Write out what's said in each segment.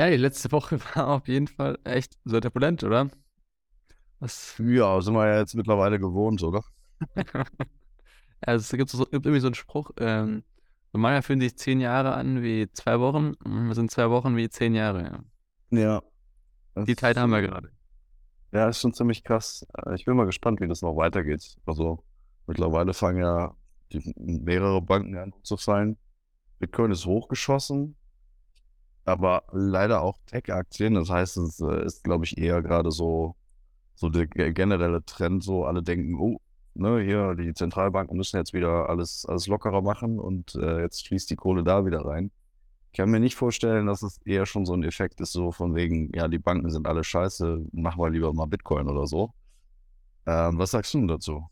Ja, die letzte Woche war auf jeden Fall echt sehr turbulent, oder? Was? Ja, sind wir ja jetzt mittlerweile gewohnt, oder? also es gibt, so, gibt irgendwie so einen Spruch, ähm, normalerweise fühlen sich zehn Jahre an wie zwei Wochen, wir sind zwei Wochen wie zehn Jahre. Ja. ja. Die Zeit haben wir gerade. Ja, ist schon ziemlich krass. Äh, ich bin mal gespannt, wie das noch weitergeht. Also mittlerweile fangen ja die, mehrere Banken an zu fallen. Bitcoin ist hochgeschossen, aber leider auch Tech-Aktien. Das heißt, es äh, ist, glaube ich, eher gerade so, so der generelle Trend, so alle denken, oh, ne, hier, die Zentralbanken müssen jetzt wieder alles, alles lockerer machen und äh, jetzt fließt die Kohle da wieder rein. Ich kann mir nicht vorstellen, dass es eher schon so ein Effekt ist, so von wegen, ja, die Banken sind alle scheiße, machen wir lieber mal Bitcoin oder so. Ähm, was sagst du dazu?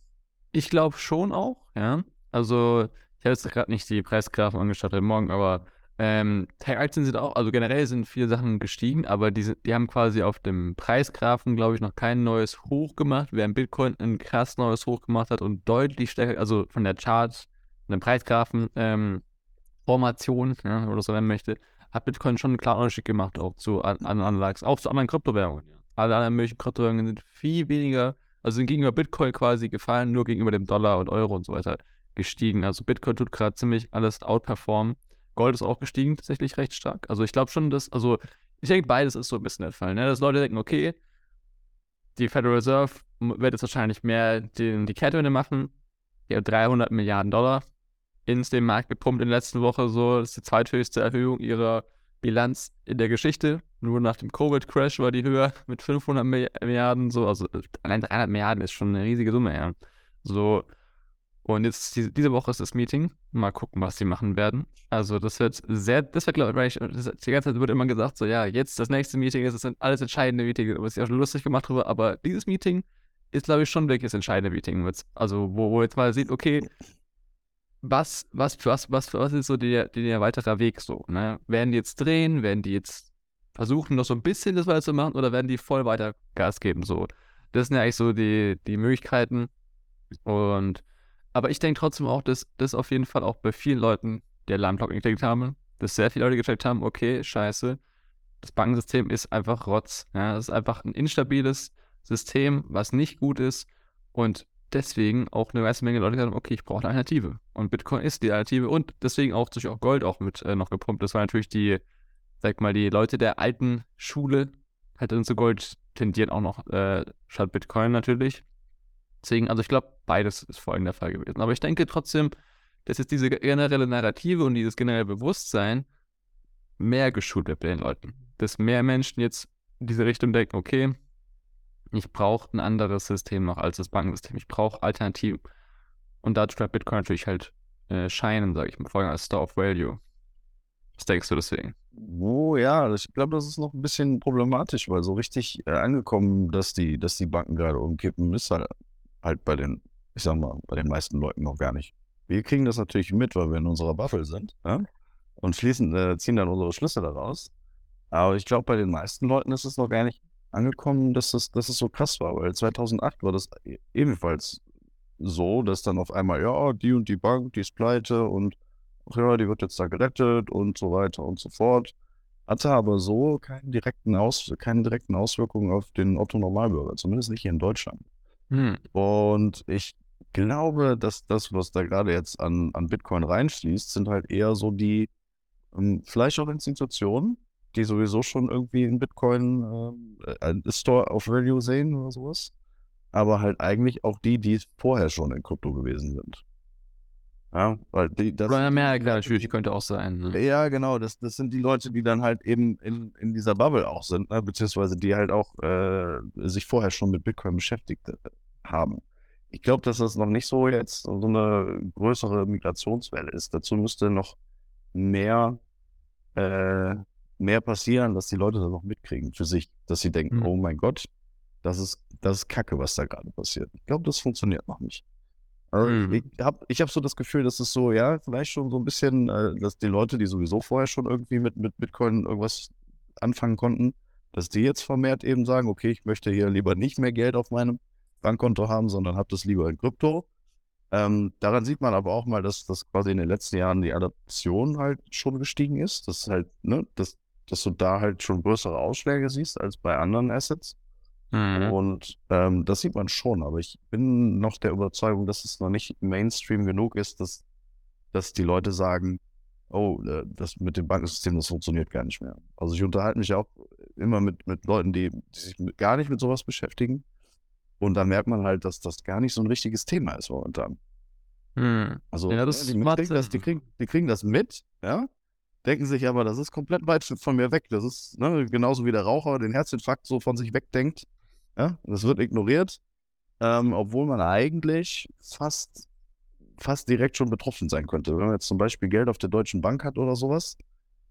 Ich glaube schon auch, ja. Also, ich habe jetzt gerade nicht die Preisgrafen angeschaut heute Morgen, aber ähm, Tech-Aktien sind auch, also generell sind viele Sachen gestiegen, aber die, sind, die haben quasi auf dem Preisgrafen, glaube ich, noch kein neues Hoch gemacht, während Bitcoin ein krass neues Hoch gemacht hat und deutlich stärker, also von der Chart, von den Preisgrafen, ähm, Formation, ja, oder so nennen möchte, hat Bitcoin schon einen klaren Unterschied gemacht, auch zu anderen Anlags, auch zu anderen Kryptowährungen. Alle anderen möglichen Kryptowährungen sind viel weniger, also sind gegenüber Bitcoin quasi gefallen, nur gegenüber dem Dollar und Euro und so weiter gestiegen. Also Bitcoin tut gerade ziemlich alles outperformen. Gold ist auch gestiegen, tatsächlich recht stark. Also ich glaube schon, dass, also ich denke, beides ist so ein bisschen der Fall, ne? dass Leute denken, okay, die Federal Reserve wird jetzt wahrscheinlich mehr den, die Kehrtwende machen. Die hat 300 Milliarden Dollar ins den Markt gepumpt in der letzten Woche. So, das ist die zweithöchste Erhöhung ihrer Bilanz in der Geschichte. Nur nach dem Covid-Crash war die höher mit 500 Milliarden. So, also allein 300 Milliarden ist schon eine riesige Summe, ja. So, und jetzt die, diese Woche ist das Meeting. Mal gucken, was sie machen werden. Also das wird sehr, das wird glaube ich, die ganze Zeit wird immer gesagt, so ja, jetzt das nächste Meeting ist, das sind alles entscheidende Meetings. Da ist ja schon lustig gemacht drüber, aber dieses Meeting ist, glaube ich, schon wirklich das entscheidende Meeting. Also wo, wo jetzt mal sieht, okay, was, was, was, was, was ist so der, der weitere Weg so? Ne? Werden die jetzt drehen? Werden die jetzt versuchen, noch so ein bisschen das weiter zu machen oder werden die voll weiter Gas geben? So, das sind ja eigentlich so die, die Möglichkeiten. Und aber ich denke trotzdem auch, dass das auf jeden Fall auch bei vielen Leuten die Alarmglocken gecheckt haben, dass sehr viele Leute gecheckt haben, okay, scheiße, das Bankensystem ist einfach Rotz. Ja, es ist einfach ein instabiles System, was nicht gut ist und deswegen auch eine ganze Menge Leute gesagt haben, okay, ich brauche eine Alternative. Und Bitcoin ist die Alternative und deswegen auch durch auch Gold auch mit äh, noch gepumpt. Das war natürlich die, sag mal, die Leute der alten Schule halt zu Gold tendieren auch noch äh, statt Bitcoin natürlich. Deswegen, also ich glaube, beides ist vor allem der Fall gewesen. Aber ich denke trotzdem, dass jetzt diese generelle Narrative und dieses generelle Bewusstsein mehr geschult wird bei den Leuten. Dass mehr Menschen jetzt in diese Richtung denken, okay, ich brauche ein anderes System noch als das Bankensystem. Ich brauche Alternativen. Und dazu bleibt Bitcoin natürlich halt äh, scheinen, sage ich mal, vor allem als Store of Value. Was denkst du deswegen? Oh ja, ich glaube, das ist noch ein bisschen problematisch, weil so richtig äh, angekommen, dass die, dass die Banken gerade umkippen, ist halt halt bei den, ich sag mal, bei den meisten Leuten noch gar nicht. Wir kriegen das natürlich mit, weil wir in unserer Buffel sind ja? und schließen, äh, ziehen dann unsere Schlüsse daraus. Aber ich glaube, bei den meisten Leuten ist es noch gar nicht angekommen, dass es, dass es so krass war, weil 2008 war das e-, ebenfalls so, dass dann auf einmal, ja, die und die Bank, die ist pleite und ach ja, die wird jetzt da gerettet und so weiter und so fort. Hatte aber so keinen direkten Aus, keine direkten Auswirkungen auf den Otto-Normalbürger, zumindest nicht hier in Deutschland. Hm. Und ich glaube, dass das, was da gerade jetzt an, an Bitcoin reinschließt, sind halt eher so die, ähm, vielleicht auch Institutionen, die sowieso schon irgendwie in Bitcoin äh, Store of Value sehen oder sowas. Aber halt eigentlich auch die, die vorher schon in Krypto gewesen sind. Ja, weil die, das. Oder Amerika natürlich könnte auch sein. Ne? Ja, genau. Das, das sind die Leute, die dann halt eben in, in dieser Bubble auch sind, ne? beziehungsweise die halt auch äh, sich vorher schon mit Bitcoin beschäftigt äh, haben. Ich glaube, dass das noch nicht so jetzt so eine größere Migrationswelle ist. Dazu müsste noch mehr, äh, mehr passieren, dass die Leute das noch mitkriegen für sich, dass sie denken, mhm. oh mein Gott, das ist, das ist Kacke, was da gerade passiert. Ich glaube, das funktioniert noch nicht. Also mhm. Ich habe ich hab so das Gefühl, dass es so, ja, vielleicht schon so ein bisschen, äh, dass die Leute, die sowieso vorher schon irgendwie mit, mit Bitcoin irgendwas anfangen konnten, dass die jetzt vermehrt eben sagen, okay, ich möchte hier lieber nicht mehr Geld auf meinem Bankkonto haben, sondern habe das lieber in Krypto. Ähm, daran sieht man aber auch mal, dass das quasi in den letzten Jahren die Adaption halt schon gestiegen ist. Das ist halt, ne, dass dass du da halt schon größere Ausschläge siehst als bei anderen Assets. Mhm. Und ähm, das sieht man schon, aber ich bin noch der Überzeugung, dass es noch nicht Mainstream genug ist, dass, dass die Leute sagen, oh, äh, das mit dem Bankensystem, das funktioniert gar nicht mehr. Also ich unterhalte mich auch immer mit, mit Leuten, die, die sich gar nicht mit sowas beschäftigen. Und da merkt man halt, dass das gar nicht so ein richtiges Thema ist momentan. Mhm. Also Ja, ja, das die, kriegen das, die, kriegen, die kriegen das mit, ja, denken sich aber, das ist komplett weit von mir weg. Das ist ne, genauso wie der Raucher den Herzinfarkt so von sich wegdenkt. Ja, das wird ignoriert, ähm, obwohl man eigentlich fast, fast direkt schon betroffen sein könnte. Wenn man jetzt zum Beispiel Geld auf der Deutschen Bank hat oder sowas,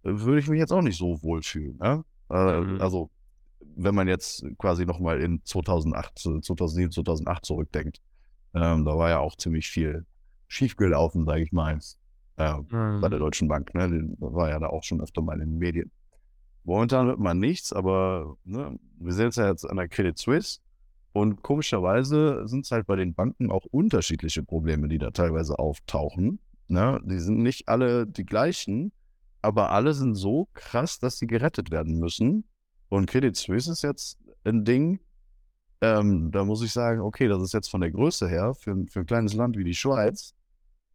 würde ich mich jetzt auch nicht so wohlfühlen. Ja? Äh, Mhm. Also, wenn man jetzt quasi nochmal in 2008, äh, 2007, 2008 zurückdenkt, ähm, da war ja auch ziemlich viel schiefgelaufen, sage ich mal, äh, bei der Mhm. Deutschen Bank. Ne? Die war ja da auch schon öfter mal in den Medien. Momentan hört man nichts, aber ne, wir es ja jetzt an der Credit Suisse. Und komischerweise sind es halt bei den Banken auch unterschiedliche Probleme, die da teilweise auftauchen. Ne? Die sind nicht alle die gleichen, aber alle sind so krass, dass sie gerettet werden müssen. Und Credit Suisse ist jetzt ein Ding, ähm, da muss ich sagen, okay, das ist jetzt von der Größe her für, ein- für ein kleines Land wie die Schweiz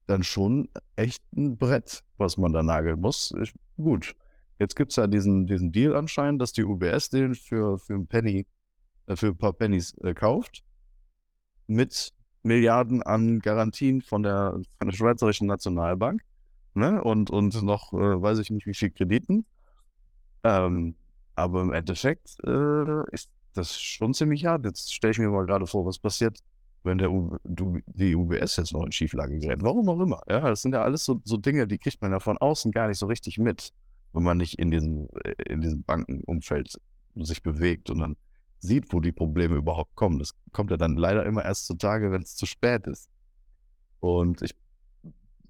dann schon echt ein Brett, was man da nageln muss. Ich, gut, jetzt gibt es ja diesen, diesen Deal anscheinend, dass die UBS den für, für ein Penny, äh, für ein paar Pennies äh, kauft, mit Milliarden an Garantien von der, von der Schweizerischen Nationalbank, ne? Und, und noch, äh, weiß ich nicht, wie viel Krediten. Ähm, aber im Endeffekt äh, ist das schon ziemlich hart. Jetzt stelle ich mir mal gerade vor, was passiert, wenn der U du, die UBS jetzt noch in Schieflage gerät. Warum auch immer. Ja, das sind ja alles so, so Dinge, die kriegt man ja von außen gar nicht so richtig mit, wenn man nicht in diesem, äh, in diesem Bankenumfeld sich bewegt und dann sieht, wo die Probleme überhaupt kommen. Das kommt ja dann leider immer erst zutage, wenn es zu spät ist. Und ich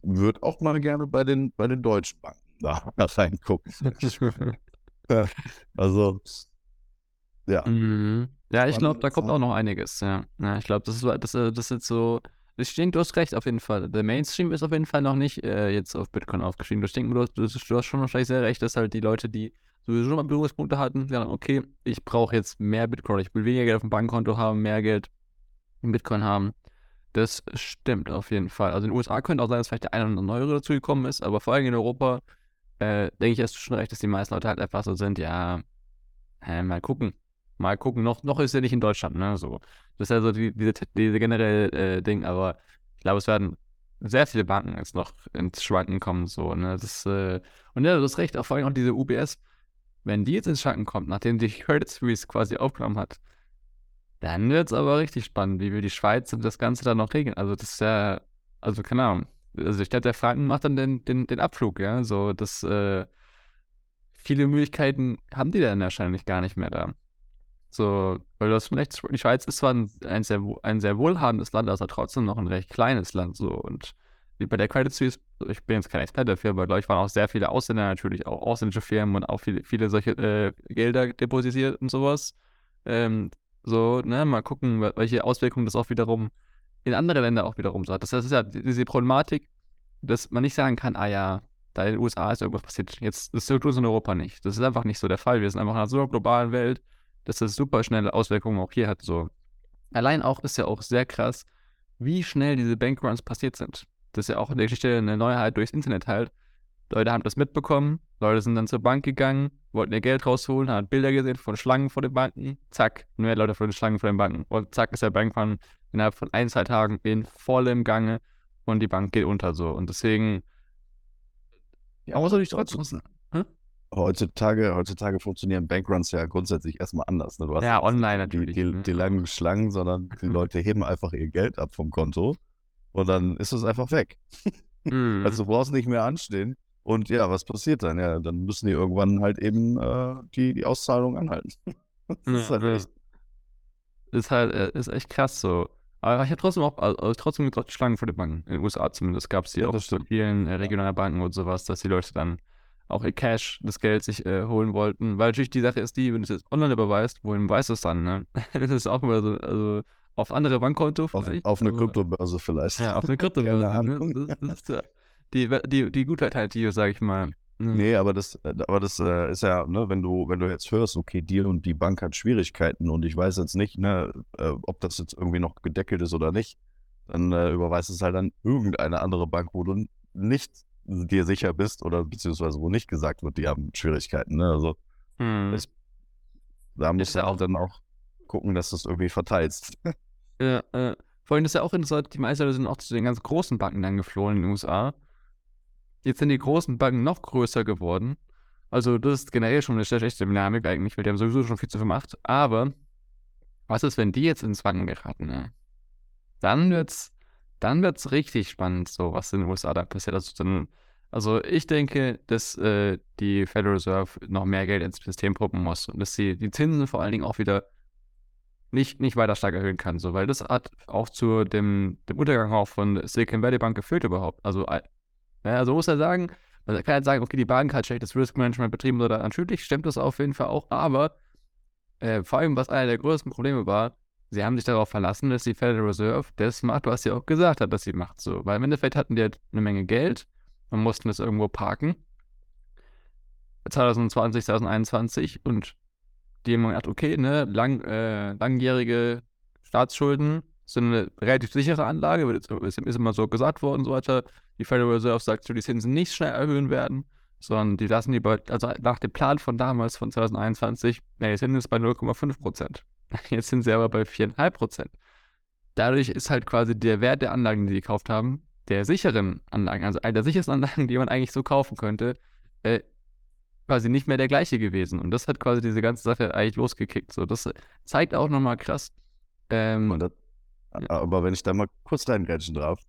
würde auch mal gerne bei den, bei den deutschen Banken da reingucken. Also, ja. Mhm. Ja, ich glaube, da kommt auch noch einiges, ja. Ja, ich glaube, das ist, das, äh, das ist jetzt so. Ich denke, du hast recht, auf jeden Fall. Der Mainstream ist auf jeden Fall noch nicht äh, jetzt auf Bitcoin aufgestiegen. Ich du, du, du hast schon wahrscheinlich sehr recht, dass halt die Leute, die sowieso schon mal Berührungspunkte hatten, sagen, okay, ich brauche jetzt mehr Bitcoin, ich will weniger Geld auf dem Bankkonto haben, mehr Geld in Bitcoin haben. Das stimmt auf jeden Fall. Also in den USA könnte auch sein, dass vielleicht der eine oder andere neuere dazugekommen ist, aber vor allem in Europa äh, denke ich, hast du schon recht, dass die meisten Leute halt einfach so sind, ja, äh, mal gucken. Mal gucken. Noch, noch ist er nicht in Deutschland, ne? So. Das ist ja so die, diese, diese generelle äh, Ding, aber ich glaube, es werden sehr viele Banken jetzt noch ins Schwanken kommen, so, ne? Das, äh, und ja, du hast recht, auch vor allem auch diese UBS, wenn die jetzt ins Schwanken kommt, nachdem die Credit Suisse quasi aufgenommen hat, dann wird es aber richtig spannend, wie wir die Schweiz und das Ganze dann noch regeln. Also, das ist ja, also, keine Ahnung. Also, ich glaube, der Franken macht dann den, den, den Abflug, ja. So, das, äh, viele Möglichkeiten haben die dann wahrscheinlich gar nicht mehr da. So, weil schon recht, die Schweiz ist zwar ein, ein, sehr, ein sehr wohlhabendes Land, aber trotzdem noch ein recht kleines Land. So. Und bei der Credit Suisse, ich bin jetzt kein Experte dafür, aber glaube ich, waren auch sehr viele Ausländer natürlich, auch ausländische Firmen und auch viele, viele solche äh, Gelder depositiert und sowas. Ähm, so, ne, mal gucken, wel- welche Auswirkungen das auch wiederum in andere Länder auch wiederum so hat. Das es ist ja diese Problematik, dass man nicht sagen kann, ah ja, da in den USA ist irgendwas passiert. Jetzt, das tut uns in Europa nicht. Das ist einfach nicht so der Fall. Wir sind einfach in einer so globalen Welt, dass das super schnelle Auswirkungen auch hier hat. So. Allein auch ist ja auch sehr krass, wie schnell diese Bankruns passiert sind. Das ist ja auch in der Geschichte eine Neuheit durchs Internet halt. Leute haben das mitbekommen, Leute sind dann zur Bank gegangen, wollten ihr Geld rausholen, haben Bilder gesehen von Schlangen vor den Banken, zack, mehr Leute von den Schlangen vor den Banken. Und zack ist der Bankrun innerhalb von ein, zwei Tagen in vollem Gange und die Bank geht unter so. Und deswegen, Ja, muss natürlich heutzutage- trotzdem. Hm? Heutzutage, heutzutage funktionieren Bankruns ja grundsätzlich erstmal anders. Ne? Ja, online die, natürlich, Die, ne? die langen Schlangen, sondern die Leute heben einfach ihr Geld ab vom Konto und dann ist es einfach weg. Mhm. Also du brauchst nicht mehr anstehen. Und ja, was passiert dann? Ja, dann müssen die irgendwann halt eben äh, die, die Auszahlung anhalten. Das ist Ja, halt ja. echt, ist halt, äh, ist echt krass so. Aber ich habe trotzdem auch, also trotzdem Schlangen vor den Banken. In den USA zumindest gab es die Ja, auch das stimmt. vielen äh, regionalen Banken und sowas, dass die Leute dann auch ihr Cash, das Geld sich äh, holen wollten. Weil natürlich die Sache ist die, wenn du es jetzt online überweist, wohin weißt du es dann, ne? das ist auch immer so, also auf andere Bankkonto auf, vielleicht. auf eine Kryptobörse vielleicht. Ja, auf eine Krypto. Keine ne? Das, das ist die, die, die Gutheit halt, die, sage ich mal, Nee, aber das, äh, aber das äh, ist ja, ne, wenn du, wenn du jetzt hörst, okay, die und die Bank hat Schwierigkeiten und ich weiß jetzt nicht, ne, äh, ob das jetzt irgendwie noch gedeckelt ist oder nicht, dann äh, überweist es halt an irgendeine andere Bank, wo du nicht dir sicher bist oder beziehungsweise wo nicht gesagt wird, die haben Schwierigkeiten. Ne? Also Hm. es, da musst du ja auch dann auch gucken, dass du es irgendwie verteilst. Ja, äh, vor allem ist ja auch interessant, die meisten Leute sind auch zu den ganz großen Banken dann geflohen in den USA. Jetzt sind die großen Banken noch größer geworden. Also das ist generell schon eine schlechte Dynamik eigentlich, weil die haben sowieso schon viel zu viel Macht. Aber was ist, wenn die jetzt ins Wanken geraten? Ne? Dann wird's, dann wird's richtig spannend, so was in den USA da passiert. Also, dann, also ich denke, dass äh, die Federal Reserve noch mehr Geld ins System pumpen muss und dass sie die Zinsen vor allen Dingen auch wieder nicht, nicht weiter stark erhöhen kann, so, weil das hat auch zu dem, dem Untergang auch von Silicon Valley Bank geführt überhaupt. Also, äh, also muss er sagen, man kann halt sagen, okay, die Bank hat schlechtes Risk Management betrieben oder natürlich stimmt das auf jeden Fall auch, aber äh, vor allem, was einer der größten Probleme war, sie haben sich darauf verlassen, dass die Federal Reserve das macht, was sie auch gesagt hat, dass sie macht, so, weil im Endeffekt hatten die halt eine Menge Geld und mussten es irgendwo parken. 2020, 2021 und die haben gedacht, okay, ne, lang, äh, langjährige Staatsschulden sind eine relativ sichere Anlage, wird ist, ist immer so gesagt worden, so weiter. Die Federal Reserve sagt, die Zinsen nicht schnell erhöhen werden, sondern die lassen die bei, also nach dem Plan von damals, von 2021, na, jetzt sind es bei 0,5 Prozent. Jetzt sind sie aber bei 4,5 Prozent. Dadurch ist halt quasi der Wert der Anlagen, die sie gekauft haben, der sicheren Anlagen, also einer der sichersten Anlagen, die man eigentlich so kaufen könnte, äh, quasi nicht mehr der gleiche gewesen. Und das hat quasi diese ganze Sache eigentlich losgekickt. So, das zeigt auch nochmal krass. Ähm, das, Aber wenn ich da mal kurz reingrätschen darf,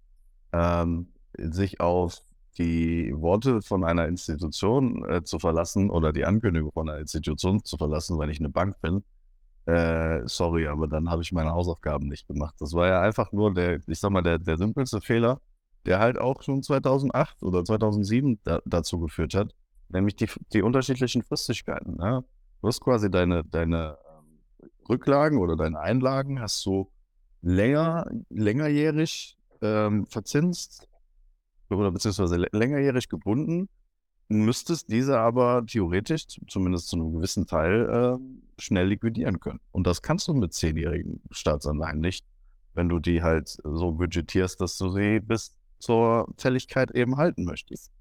ähm, sich auf die Worte von einer Institution äh, zu verlassen oder die Ankündigung von einer Institution zu verlassen, wenn ich eine Bank bin, äh, sorry, aber dann habe ich meine Hausaufgaben nicht gemacht. Das war ja einfach nur der, ich sag mal, der, der simpelste Fehler, der halt auch schon 2008 oder 2007 da, dazu geführt hat, nämlich die, die unterschiedlichen Fristigkeiten. Ja? Du hast quasi deine, deine ähm, Rücklagen oder deine Einlagen hast du länger, längerjährig ähm, verzinst oder beziehungsweise lä- längerjährig gebunden, müsstest diese aber theoretisch, zumindest zu einem gewissen Teil, ähm, schnell liquidieren können. Und das kannst du mit zehnjährigen Staatsanleihen nicht, wenn du die halt so budgetierst, dass du sie bis zur Fälligkeit eben halten möchtest.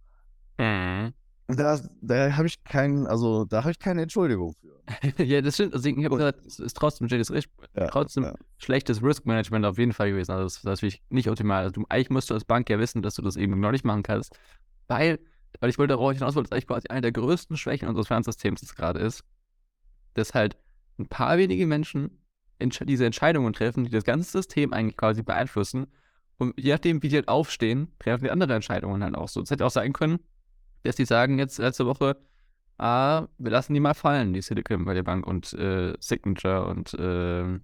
Mhm. Da, da habe ich keinen, also da habe ich keine Entschuldigung für. ja, das stimmt. Also ich habe gesagt, es ist trotzdem schlechtes, Risk- Ja, trotzdem ja. schlechtes Risk-Management auf jeden Fall gewesen. Also das, ist nicht optimal. Also du, eigentlich musst du als Bank ja wissen, dass du das eben noch nicht machen kannst, weil, weil ich wollte darauf hinaus, weil das eigentlich quasi eine der größten Schwächen unseres Finanzsystems gerade ist, dass halt ein paar wenige Menschen diese Entscheidungen treffen, die das ganze System eigentlich quasi beeinflussen. Und je nachdem, wie die halt aufstehen, treffen die andere Entscheidungen halt auch so. Es hätte auch sein können, dass die sagen jetzt letzte Woche, ah, wir lassen die mal fallen, die Silicon Valley Bank und äh, Signature und äh, ich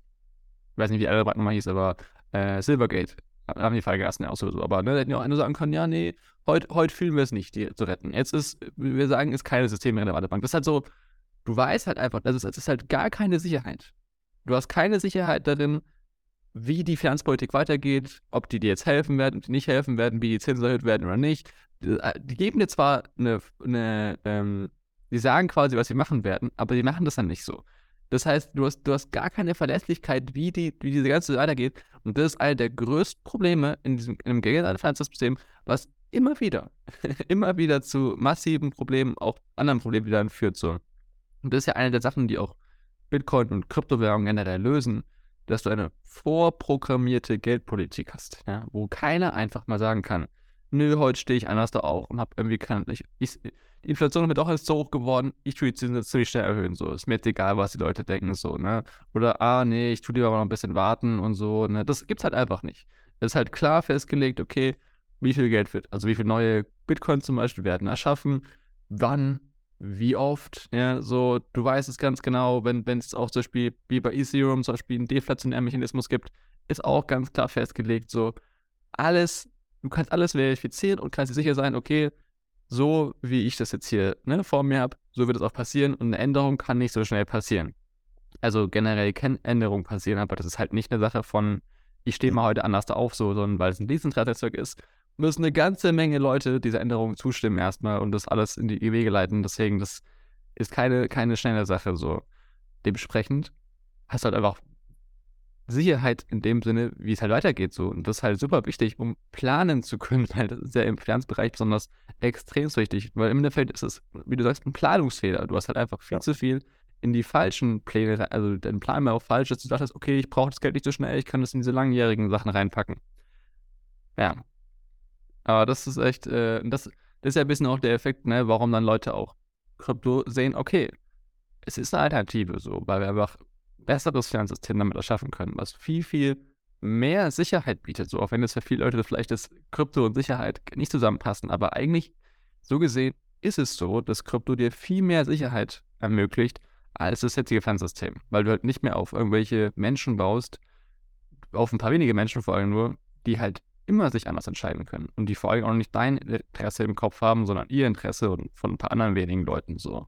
weiß nicht, wie die andere Bank nochmal hieß, aber äh, Silvergate haben die Fall gelassen, ja auch so. Aber ne, da hätten ja auch eine sagen können, ja, nee, heute heut fühlen wir es nicht, die zu retten. Jetzt ist, wir sagen, ist keine systemrelevante Bank. Das ist halt so, du weißt halt einfach, ist, das ist halt gar keine Sicherheit. Du hast keine Sicherheit darin, wie die Finanzpolitik weitergeht, ob die dir jetzt helfen werden, ob die nicht helfen werden, wie die Zinsen erhöht werden oder nicht. Die, die geben dir zwar eine, eine ähm, die sagen quasi, was sie machen werden, aber die machen das dann nicht so. Das heißt, du hast, du hast gar keine Verlässlichkeit, wie, die, wie diese ganze Sache weitergeht. Und das ist eine der größten Probleme in diesem dem Finanzsystem, was immer wieder, immer wieder zu massiven Problemen, auch anderen Problemen wieder dann führt. So. Und das ist ja eine der Sachen, die auch Bitcoin und Kryptowährungen generell lösen, dass du eine vorprogrammierte Geldpolitik hast, ja, wo keiner einfach mal sagen kann, nö, heute stehe ich anders da auch und habe irgendwie kein, ich, ich, die Inflation mir doch jetzt so hoch geworden, ich tue die Zinsen ziemlich schnell erhöhen, so, ist mir jetzt egal, was die Leute denken, so, ne, oder, ah, nee, ich tue lieber noch ein bisschen warten und so, ne, das gibt's halt einfach nicht. Es ist halt klar festgelegt, okay, wie viel Geld wird, also wie viele neue Bitcoins zum Beispiel werden erschaffen, wann, wie oft, ja, so, du weißt es ganz genau, wenn wenn es auch zum Beispiel, wie bei Ethereum zum Beispiel einen deflationären Mechanismus gibt, ist auch ganz klar festgelegt, so, alles, du kannst alles verifizieren und kannst dir sicher sein, okay, so wie ich das jetzt hier ne, vor mir habe, so wird es auch passieren und eine Änderung kann nicht so schnell passieren. Also generell kann Änderungen passieren, aber das ist halt nicht eine Sache von, ich stehe mal heute anders da auf, so, sondern weil es ein Dezentralnetzwerk ist müssen eine ganze Menge Leute dieser Änderung zustimmen erstmal und das alles in die Wege leiten. Deswegen, das ist keine, keine schnelle Sache so. Dementsprechend hast du halt einfach Sicherheit in dem Sinne, wie es halt weitergeht so. Und das ist halt super wichtig, um planen zu können, weil das ist ja im Finanzbereich besonders extrem wichtig. Weil im Endeffekt ist es, wie du sagst, ein Planungsfehler. Du hast halt einfach viel Ja. zu viel in die falschen Pläne, also dein Plan war auch falsch, dass du dachtest, okay, ich brauche das Geld nicht so schnell, ich kann das in diese langjährigen Sachen reinpacken. Ja. Aber das ist echt, äh, das, das ist ja ein bisschen auch der Effekt, ne, warum dann Leute auch Krypto sehen, okay, es ist eine Alternative so, weil wir einfach besseres Finanzsystem damit erschaffen können, was viel, viel mehr Sicherheit bietet. So, auch wenn es für viele Leute vielleicht das Krypto und Sicherheit nicht zusammenpassen. Aber eigentlich, so gesehen, ist es so, dass Krypto dir viel mehr Sicherheit ermöglicht als das jetzige Finanzsystem. Weil du halt nicht mehr auf irgendwelche Menschen baust, auf ein paar wenige Menschen vor allem nur, die halt immer sich anders entscheiden können. Und die vor allem auch nicht dein Interesse im Kopf haben, sondern ihr Interesse und von ein paar anderen wenigen Leuten so.